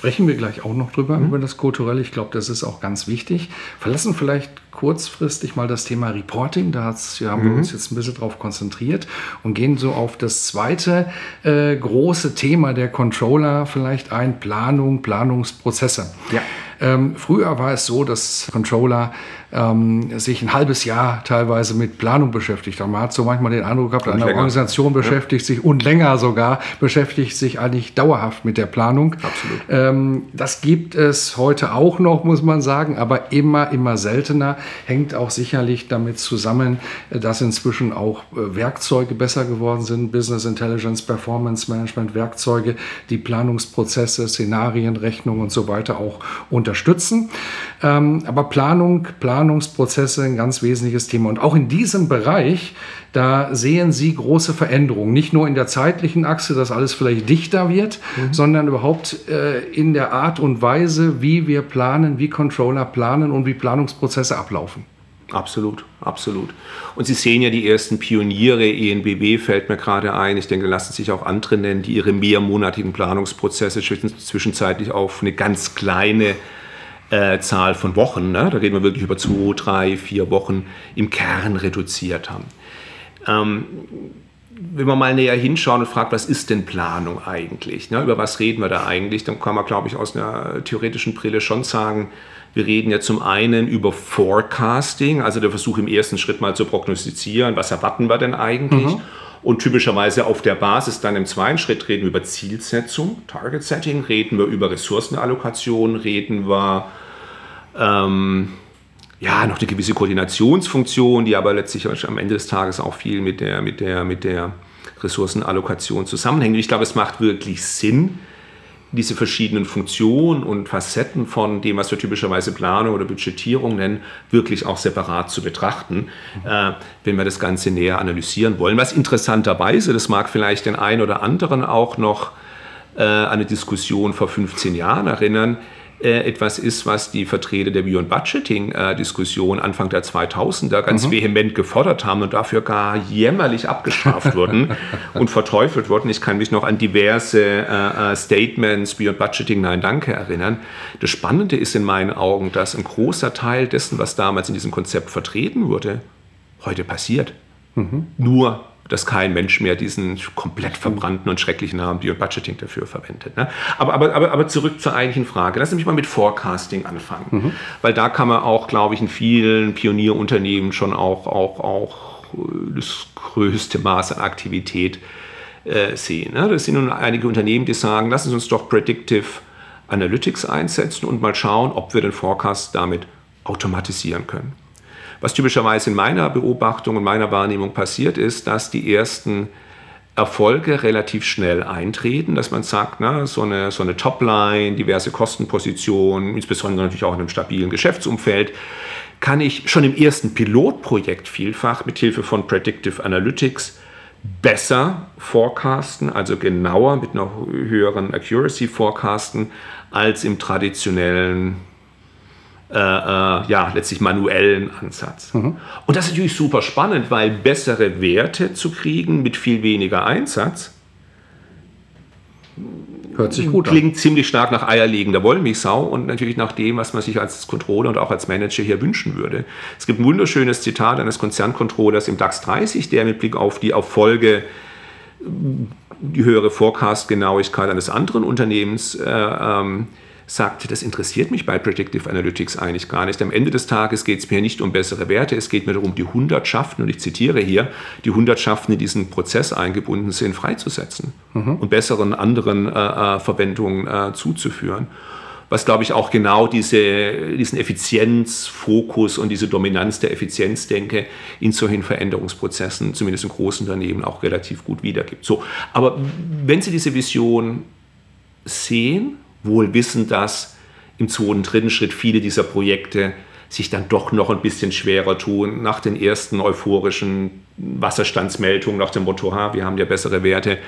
Sprechen wir gleich auch noch drüber, mhm. über das Kulturelle. Ich glaube, das ist auch ganz wichtig. Verlassen vielleicht kurzfristig mal das Thema Reporting. Da haben wir mhm. uns jetzt ein bisschen drauf konzentriert und gehen so auf das zweite äh, große Thema der Controller vielleicht ein, Planung, Planungsprozesse. Ja. Ähm, früher war es so, dass Controller ähm, sich ein halbes Jahr teilweise mit Planung beschäftigt haben. Man hat so manchmal den Eindruck gehabt, eine Organisation beschäftigt ja. sich und länger sogar beschäftigt sich eigentlich dauerhaft mit der Planung. Absolut. Ähm, das gibt es heute auch noch, muss man sagen, aber immer, immer seltener. Hängt auch sicherlich damit zusammen, dass inzwischen auch äh, Werkzeuge besser geworden sind, Business Intelligence, Performance Management Werkzeuge, die Planungsprozesse, Szenarien, Rechnungen und so weiter auch unterstützen. Ähm, aber Planung, Planungsprozesse ein ganz wesentliches Thema. Und auch in diesem Bereich, da sehen Sie große Veränderungen. Nicht nur in der zeitlichen Achse, dass alles vielleicht dichter wird, mhm. sondern überhaupt äh, in der Art und Weise, wie wir planen, wie Controller planen und wie Planungsprozesse ablaufen. Absolut, absolut. Und Sie sehen ja die ersten Pioniere, ENBW fällt mir gerade ein. Ich denke, lassen sich auch andere nennen, die ihre mehrmonatigen Planungsprozesse zwischenzeitlich auf eine ganz kleine äh, Zahl von Wochen, ne? da reden wir wirklich über zwei, drei, vier Wochen, im Kern reduziert haben. Ähm, wenn man mal näher hinschauen und fragt, was ist denn Planung eigentlich? Ne? Über was reden wir da eigentlich? Dann kann man, glaube ich, aus einer theoretischen Brille schon sagen, wir reden ja zum einen über Forecasting, also der Versuch im ersten Schritt mal zu prognostizieren, was erwarten wir denn eigentlich? Mhm. Und typischerweise auf der Basis dann im zweiten Schritt reden wir über Zielsetzung, Target Setting, reden wir über Ressourcenallokation, reden wir ähm, ja, noch eine gewisse Koordinationsfunktion, die aber letztlich am Ende des Tages auch viel mit der, mit der, mit der Ressourcenallokation zusammenhängt. Ich glaube, es macht wirklich Sinn, diese verschiedenen Funktionen und Facetten von dem, was wir typischerweise Planung oder Budgetierung nennen, wirklich auch separat zu betrachten, äh, wenn wir das Ganze näher analysieren wollen. Was interessanterweise, das mag vielleicht den einen oder anderen auch noch äh, an eine Diskussion vor 15 Jahren erinnern, äh, etwas ist, was die Vertreter der Beyond Budgeting-Diskussion äh, Anfang der 2000er ganz mhm. vehement gefordert haben und dafür gar jämmerlich abgestraft wurden und verteufelt wurden. Ich kann mich noch an diverse äh, äh, Statements Beyond Budgeting Nein Danke erinnern. Das Spannende ist in meinen Augen, dass ein großer Teil dessen, was damals in diesem Konzept vertreten wurde, heute passiert. Mhm. Nur dass kein Mensch mehr diesen komplett verbrannten und schrecklichen Namen Beyond Budgeting dafür verwendet. Ne? Aber, aber, aber, aber zurück zur eigentlichen Frage. Lass mich mal mit Forecasting anfangen. Mhm. Weil da kann man auch, glaube ich, in vielen Pionierunternehmen schon auch, auch, auch äh, das größte Maß an Aktivität äh, sehen. Ne? Das sind nun einige Unternehmen, die sagen, lassen Sie uns doch Predictive Analytics einsetzen und mal schauen, ob wir den Forecast damit automatisieren können. Was typischerweise in meiner Beobachtung und meiner Wahrnehmung passiert ist, dass die ersten Erfolge relativ schnell eintreten, dass man sagt, na, so eine, so eine Topline, diverse Kostenpositionen, insbesondere natürlich auch in einem stabilen Geschäftsumfeld, kann ich schon im ersten Pilotprojekt vielfach mit Hilfe von Predictive Analytics besser forecasten, also genauer mit einer höheren Accuracy forecasten, als im traditionellen äh, äh, ja, letztlich manuellen Ansatz. Mhm. Und das ist natürlich super spannend, weil bessere Werte zu kriegen mit viel weniger Einsatz Hört sich gut klingt an. ziemlich stark nach eierlegender Wollmilchsau und natürlich nach dem, was man sich als Controller und auch als Manager hier wünschen würde. Es gibt ein wunderschönes Zitat eines Konzerncontrollers im DAX 30, der mit Blick auf die Erfolge die höhere Forecast-Genauigkeit eines anderen Unternehmens äh, ähm, sagt, das interessiert mich bei Predictive Analytics eigentlich gar nicht. Am Ende des Tages geht es mir nicht um bessere Werte, es geht mir darum, die Hundertschaften, und ich zitiere hier, die Hundertschaften, die in diesen Prozess eingebunden sind, freizusetzen mhm. und besseren anderen äh, äh, Verwendungen äh, zuzuführen. was glaube ich auch genau diese, diesen Effizienzfokus und diese Dominanz der Effizienzdenke in solchen Veränderungsprozessen, zumindest in großen Unternehmen, auch relativ gut wiedergibt. So, aber wenn Sie diese Vision sehen, wohl wissen, dass im zweiten, dritten Schritt viele dieser Projekte sich dann doch noch ein bisschen schwerer tun nach den ersten euphorischen Wasserstandsmeldungen nach dem Motto, ha, wir haben ja bessere Werte,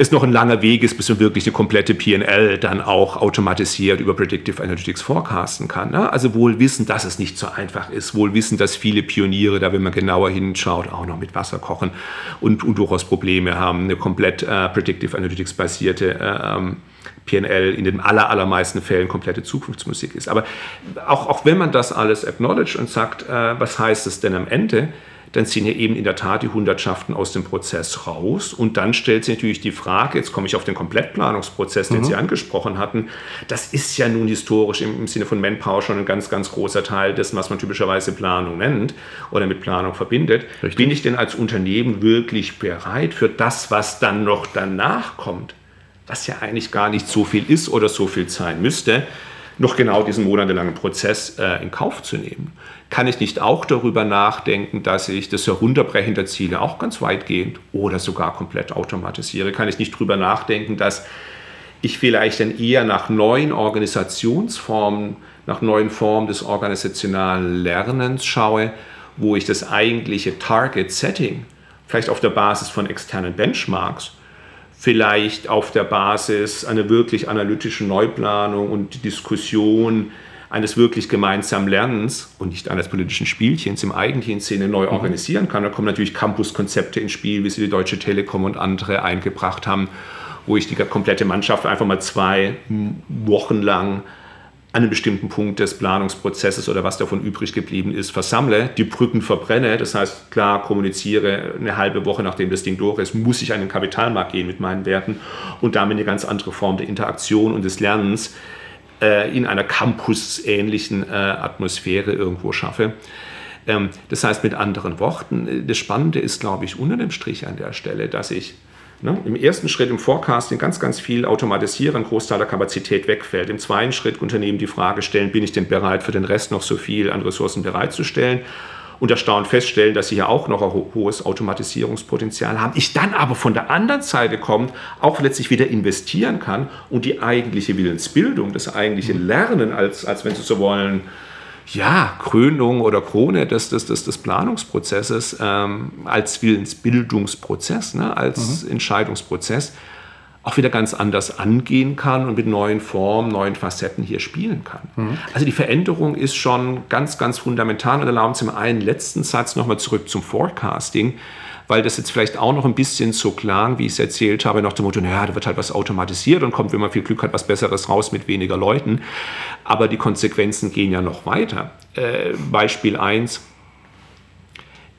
es noch ein langer Weg ist, bis man wirklich eine komplette PL dann auch automatisiert über Predictive Analytics forecasten kann. Ne? Also wohl wissen, dass es nicht so einfach ist, wohl wissen, dass viele Pioniere da, wenn man genauer hinschaut, auch noch mit Wasser kochen und, und durchaus Probleme haben, eine komplett äh, Predictive Analytics basierte äh, ähm, PNL in den aller, allermeisten Fällen komplette Zukunftsmusik ist. Aber auch, auch wenn man das alles acknowledge und sagt, äh, was heißt es denn am Ende, dann ziehen ja eben in der Tat die Hundertschaften aus dem Prozess raus. Und dann stellt sich natürlich die Frage, jetzt komme ich auf den Komplettplanungsprozess, den mhm. Sie angesprochen hatten, das ist ja nun historisch im, im, Sinne von Manpower schon ein ganz, ganz großer Teil dessen, was man typischerweise Planung nennt oder mit Planung verbindet. Richtig. Bin ich denn als Unternehmen wirklich bereit für das, was dann noch danach kommt, was ja eigentlich gar nicht so viel ist oder so viel sein müsste, noch genau diesen monatelangen Prozess äh, in Kauf zu nehmen. Kann ich nicht auch darüber nachdenken, dass ich das Herunterbrechen der Ziele auch ganz weitgehend oder sogar komplett automatisiere? Kann ich nicht darüber nachdenken, dass ich vielleicht dann eher nach neuen Organisationsformen, nach neuen Formen des organisationalen Lernens schaue, wo ich das eigentliche Target Setting vielleicht auf der Basis von externen Benchmarks vielleicht auf der Basis einer wirklich analytischen Neuplanung und Diskussion eines wirklich gemeinsamen Lernens und nicht eines politischen Spielchens im eigentlichen Sinne neu mhm. organisieren kann. Da kommen natürlich Campuskonzepte ins Spiel, wie sie die Deutsche Telekom und andere eingebracht haben, wo ich die komplette Mannschaft einfach mal zwei Wochen lang an bestimmten Punkt des Planungsprozesses oder was davon übrig geblieben ist, versammle, die Brücken verbrenne. Das heißt, klar, kommuniziere eine halbe Woche, nachdem das Ding durch ist, muss ich an den Kapitalmarkt gehen mit meinen Werten und damit eine ganz andere Form der Interaktion und des Lernens äh, in einer Campus-ähnlichen äh, Atmosphäre irgendwo schaffe. Ähm, das heißt, mit anderen Worten, äh, das Spannende ist, glaube ich, unter dem Strich an der Stelle, dass ich Ne? Im ersten Schritt im Forecasting ganz, ganz viel automatisieren, ein Großteil der Kapazität wegfällt. Im zweiten Schritt Unternehmen die Frage stellen, bin ich denn bereit, für den Rest noch so viel an Ressourcen bereitzustellen? Und erstaunt feststellen, dass sie ja auch noch ein hohes Automatisierungspotenzial haben. Ich dann aber von der anderen Seite kommt, auch letztlich wieder investieren kann und die eigentliche Willensbildung, das eigentliche Lernen, als, als wenn Sie so wollen, ja, Krönung oder Krone des, des, des, des Planungsprozesses ähm, als Willensbildungsprozess, ne, als mhm. Entscheidungsprozess auch wieder ganz anders angehen kann und mit neuen Formen, neuen Facetten hier spielen kann. Mhm. Also die Veränderung ist schon ganz, ganz fundamental. Und erlauben Sie mir einen letzten Satz nochmal zurück zum Forecasting weil das jetzt vielleicht auch noch ein bisschen so klang, wie ich es erzählt habe, nach dem Motto, naja, da wird halt was automatisiert und kommt, wenn man viel Glück hat, was Besseres raus mit weniger Leuten. Aber die Konsequenzen gehen ja noch weiter. Äh, Beispiel 1.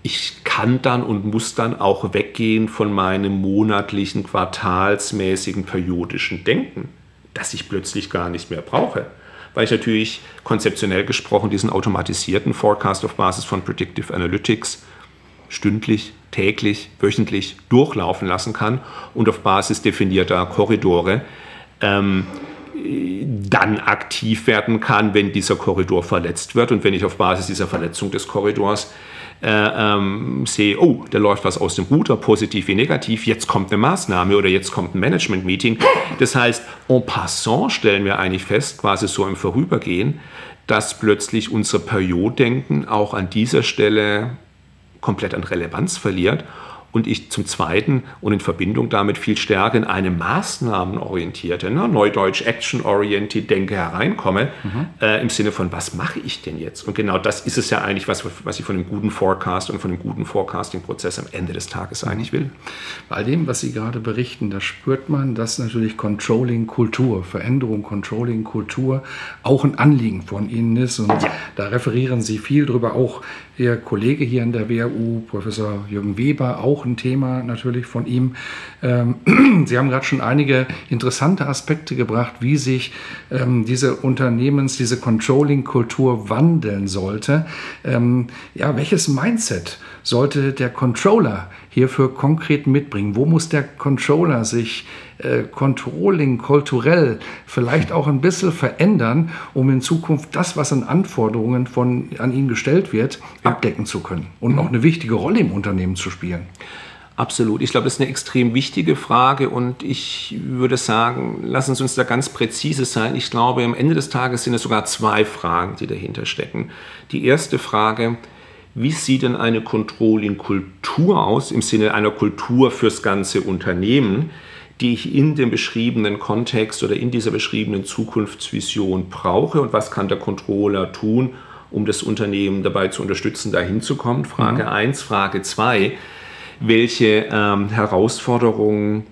Ich kann dann und muss dann auch weggehen von meinem monatlichen, quartalsmäßigen, periodischen Denken, das ich plötzlich gar nicht mehr brauche. Weil ich natürlich konzeptionell gesprochen diesen automatisierten Forecast auf Basis von Predictive Analytics stündlich, täglich, wöchentlich durchlaufen lassen kann und auf Basis definierter Korridore ähm, dann aktiv werden kann, wenn dieser Korridor verletzt wird. Und wenn ich auf Basis dieser Verletzung des Korridors äh, ähm, sehe, oh, da läuft was aus dem Ruder, positiv wie negativ, jetzt kommt eine Maßnahme oder jetzt kommt ein Management-Meeting. Das heißt, en passant stellen wir eigentlich fest, quasi so im Vorübergehen, dass plötzlich unser Perioddenken auch an dieser Stelle komplett an Relevanz verliert und ich zum Zweiten und in Verbindung damit viel stärker in eine maßnahmenorientierte, ne, neudeutsch action-oriented Denke hereinkomme, mhm. äh, im Sinne von, was mache ich denn jetzt? Und genau das ist es ja eigentlich, was, was ich von einem guten Forecast und von einem guten Forecasting-Prozess am Ende des Tages mhm. eigentlich will. Bei all dem, was Sie gerade berichten, da spürt man, dass natürlich Controlling-Kultur, Veränderung, Controlling-Kultur auch ein Anliegen von Ihnen ist. Und ja. da referieren Sie viel drüber, auch Ihr Kollege hier an der WHU, Professor Jürgen Weber, auch ein Thema natürlich von ihm. Ähm, Sie haben gerade schon einige interessante Aspekte gebracht, wie sich ähm, diese Unternehmens-, diese Controlling-Kultur wandeln sollte. Ähm, ja, welches Mindset sollte der Controller hierfür konkret mitbringen? Wo muss der Controller sich äh, Controlling kulturell vielleicht auch ein bisschen verändern, um in Zukunft das, was an Anforderungen von, an ihn gestellt wird, ja. abdecken zu können und mhm. auch eine wichtige Rolle im Unternehmen zu spielen? Absolut. Ich glaube, das ist eine extrem wichtige Frage und ich würde sagen, lassen Sie uns da ganz präzise sein. Ich glaube, am Ende des Tages sind es sogar zwei Fragen, die dahinter stecken. Die erste Frage, wie sieht denn eine Controlling-Kultur aus im Sinne einer Kultur fürs ganze Unternehmen, die ich in dem beschriebenen Kontext oder in dieser beschriebenen Zukunftsvision brauche und was kann der Controller tun, um das Unternehmen dabei zu unterstützen, dahin zu kommen? Frage 1. Mhm. Frage 2 welche ähm, Herausforderungen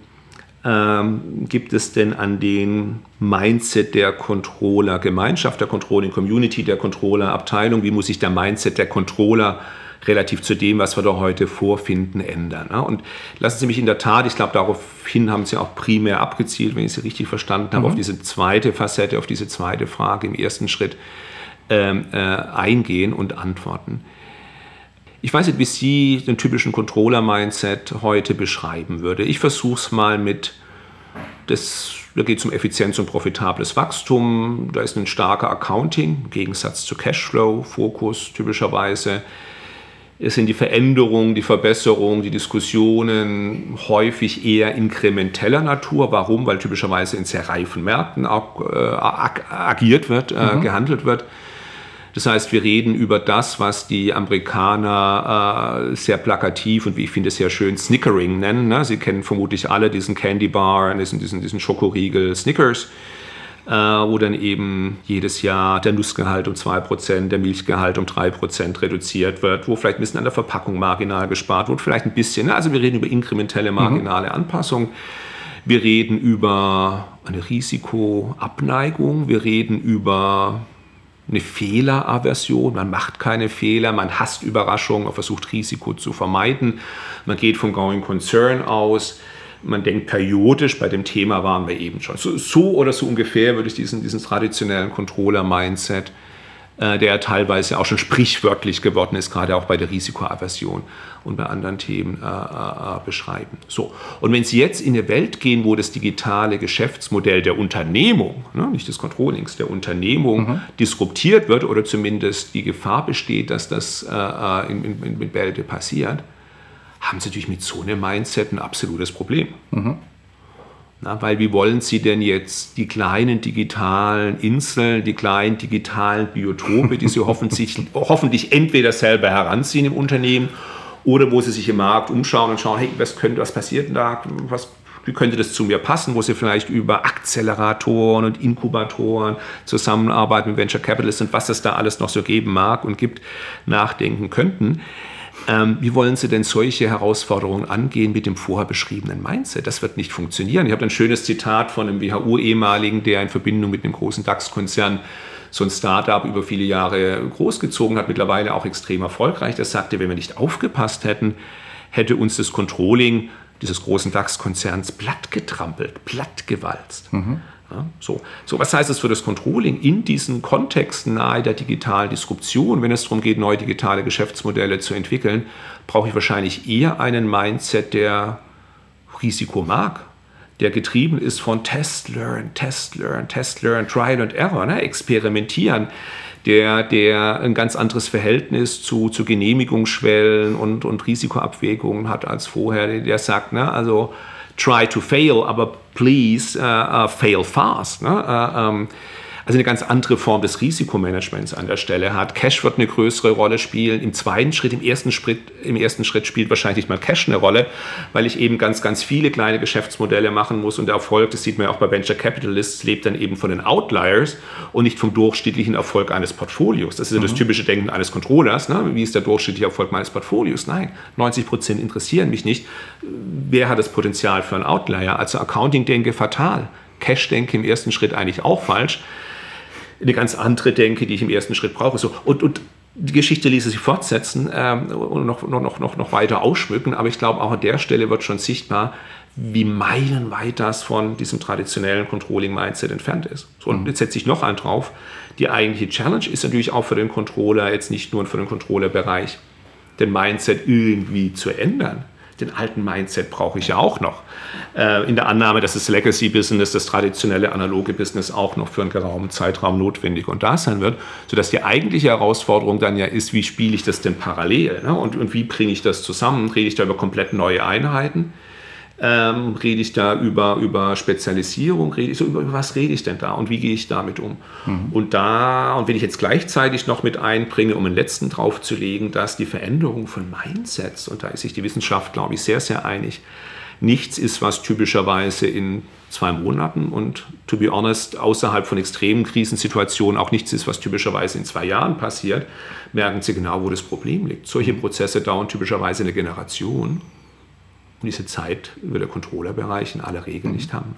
ähm, gibt es denn an den Mindset der Controller-Gemeinschaft, der Controlling-Community, der Controller-Abteilung? Wie muss sich der Mindset der Controller relativ zu dem, was wir da heute vorfinden, ändern? Ne? Und lassen Sie mich in der Tat, ich glaube, daraufhin haben Sie auch primär abgezielt, wenn ich Sie richtig verstanden habe, mhm. auf diese zweite Facette, auf diese zweite Frage im ersten Schritt ähm, äh, eingehen und antworten. Ich weiß nicht, wie Sie den typischen Controller-Mindset heute beschreiben würde. Ich versuche es mal mit, das, da geht es um Effizienz und profitables Wachstum. Da ist ein starker Accounting im Gegensatz zu Cashflow-Fokus typischerweise. Es sind die Veränderungen, die Verbesserungen, die Diskussionen häufig eher inkrementeller Natur. Warum? Weil typischerweise in sehr reifen Märkten auch, äh, agiert wird, äh, mhm. gehandelt wird. Das heißt, wir reden über das, was die Amerikaner äh, sehr plakativ und wie ich finde sehr schön Snickering nennen. Ne? Sie kennen vermutlich alle diesen Candy Bar, diesen, diesen, diesen Schokoriegel Snickers. Äh, wo dann eben jedes Jahr der Nussgehalt um 2%, der Milchgehalt um 3% reduziert wird, wo vielleicht ein bisschen an der Verpackung marginal gespart wird, vielleicht ein bisschen. Ne? Also wir reden über inkrementelle marginale mhm. Anpassung. Wir reden über eine Risikoabneigung. Wir reden über eine Fehleraversion, man macht keine Fehler, man hasst Überraschungen, man versucht Risiko zu vermeiden, man geht vom Going Concern aus, man denkt periodisch, bei dem Thema waren wir eben schon. So, so oder so ungefähr würde ich diesen, diesen traditionellen Controller-Mindset der teilweise auch schon sprichwörtlich geworden ist, gerade auch bei der Risikoaversion und bei anderen Themen äh, äh, äh, beschreiben. So. Und wenn Sie jetzt in eine Welt gehen, wo das digitale Geschäftsmodell der Unternehmung, ne, nicht des Controllings, der Unternehmung mhm. disruptiert wird oder zumindest die Gefahr besteht, dass das äh, äh in, in, in Bälde passiert, haben Sie natürlich mit so einem Mindset ein absolutes Problem. Mhm. Na, weil wie wollen Sie denn jetzt die kleinen digitalen Inseln, die kleinen digitalen Biotope, die Sie hoffentlich, hoffentlich entweder selber heranziehen im Unternehmen oder wo Sie sich im Markt umschauen und schauen, hey, was könnte, was passiert denn da, was, wie könnte das zu mir passen, wo Sie vielleicht über Akzeleratoren und Inkubatoren zusammenarbeiten mit Venture Capitalists und was es da alles noch so geben mag und gibt, nachdenken könnten. Ähm, wie wollen Sie denn solche Herausforderungen angehen mit dem vorher beschriebenen Mindset? Das wird nicht funktionieren. Ich habe ein schönes Zitat von einem WHU-Ehemaligen, der in Verbindung mit einem großen DAX-Konzern so ein Startup über viele Jahre großgezogen hat, mittlerweile auch extrem erfolgreich. Der sagte, wenn wir nicht aufgepasst hätten, hätte uns das Controlling dieses großen DAX-Konzerns plattgetrampelt, plattgewalzt. Mhm. Ja, so. so, was heißt das für das Controlling in diesen Kontexten nahe der digitalen Disruption, wenn es darum geht, neue digitale Geschäftsmodelle zu entwickeln, brauche ich wahrscheinlich eher einen Mindset, der Risiko mag, der getrieben ist von Test, Learn, Test, Learn, Test, Learn, Trial and Error, ne? experimentieren, der, der ein ganz anderes Verhältnis zu, zu Genehmigungsschwellen und, und Risikoabwägungen hat als vorher, der sagt, ne, also try to fail, but please uh, uh, fail fast. Ne? Uh, um, also eine ganz andere Form des Risikomanagements an der Stelle hat. Cash wird eine größere Rolle spielen. Im zweiten Schritt, im ersten Schritt, im ersten Schritt spielt wahrscheinlich nicht mal Cash eine Rolle, weil ich eben ganz, ganz viele kleine Geschäftsmodelle machen muss und der Erfolg, das sieht man ja auch bei Venture Capitalists, lebt dann eben von den Outliers und nicht vom durchschnittlichen Erfolg eines Portfolios. Das ist ja das mhm. typische Denken eines Controllers. Ne? Wie ist der durchschnittliche Erfolg meines Portfolios? Nein, 90 Prozent interessieren mich nicht. Wer hat das Potenzial für einen Outlier? Also Accounting denke fatal. Cash denke im ersten Schritt eigentlich auch falsch eine ganz andere Denke, die ich im ersten Schritt brauche. So, und, und die Geschichte ließe sich fortsetzen ähm, und noch, noch, noch, noch weiter ausschmücken, aber ich glaube, auch an der Stelle wird schon sichtbar, wie meilenweit das von diesem traditionellen Controlling-Mindset entfernt ist. So, und mhm. jetzt setze ich noch einen drauf. Die eigentliche Challenge ist natürlich auch für den Controller, jetzt nicht nur für den Controller-Bereich, den Mindset irgendwie zu ändern. Den alten Mindset brauche ich ja auch noch. Äh, in der Annahme, dass das Legacy-Business, das traditionelle analoge Business auch noch für einen geraumen Zeitraum notwendig und da sein wird, sodass die eigentliche Herausforderung dann ja ist, wie spiele ich das denn parallel ne? und, und wie bringe ich das zusammen? Rede ich da über komplett neue Einheiten? Ähm, rede ich da über, über Spezialisierung? Rede ich so, über, über was rede ich denn da und wie gehe ich damit um? Mhm. Und da, und wenn ich jetzt gleichzeitig noch mit einbringe, um einen letzten draufzulegen, dass die Veränderung von Mindsets, und da ist sich die Wissenschaft, glaube ich, sehr, sehr einig, nichts ist, was typischerweise in zwei Monaten und to be honest, außerhalb von extremen Krisensituationen auch nichts ist, was typischerweise in zwei Jahren passiert, merken Sie genau, wo das Problem liegt. Solche Prozesse dauern typischerweise eine Generation. Und diese Zeit wird der Controllerbereich in aller Regel nicht haben.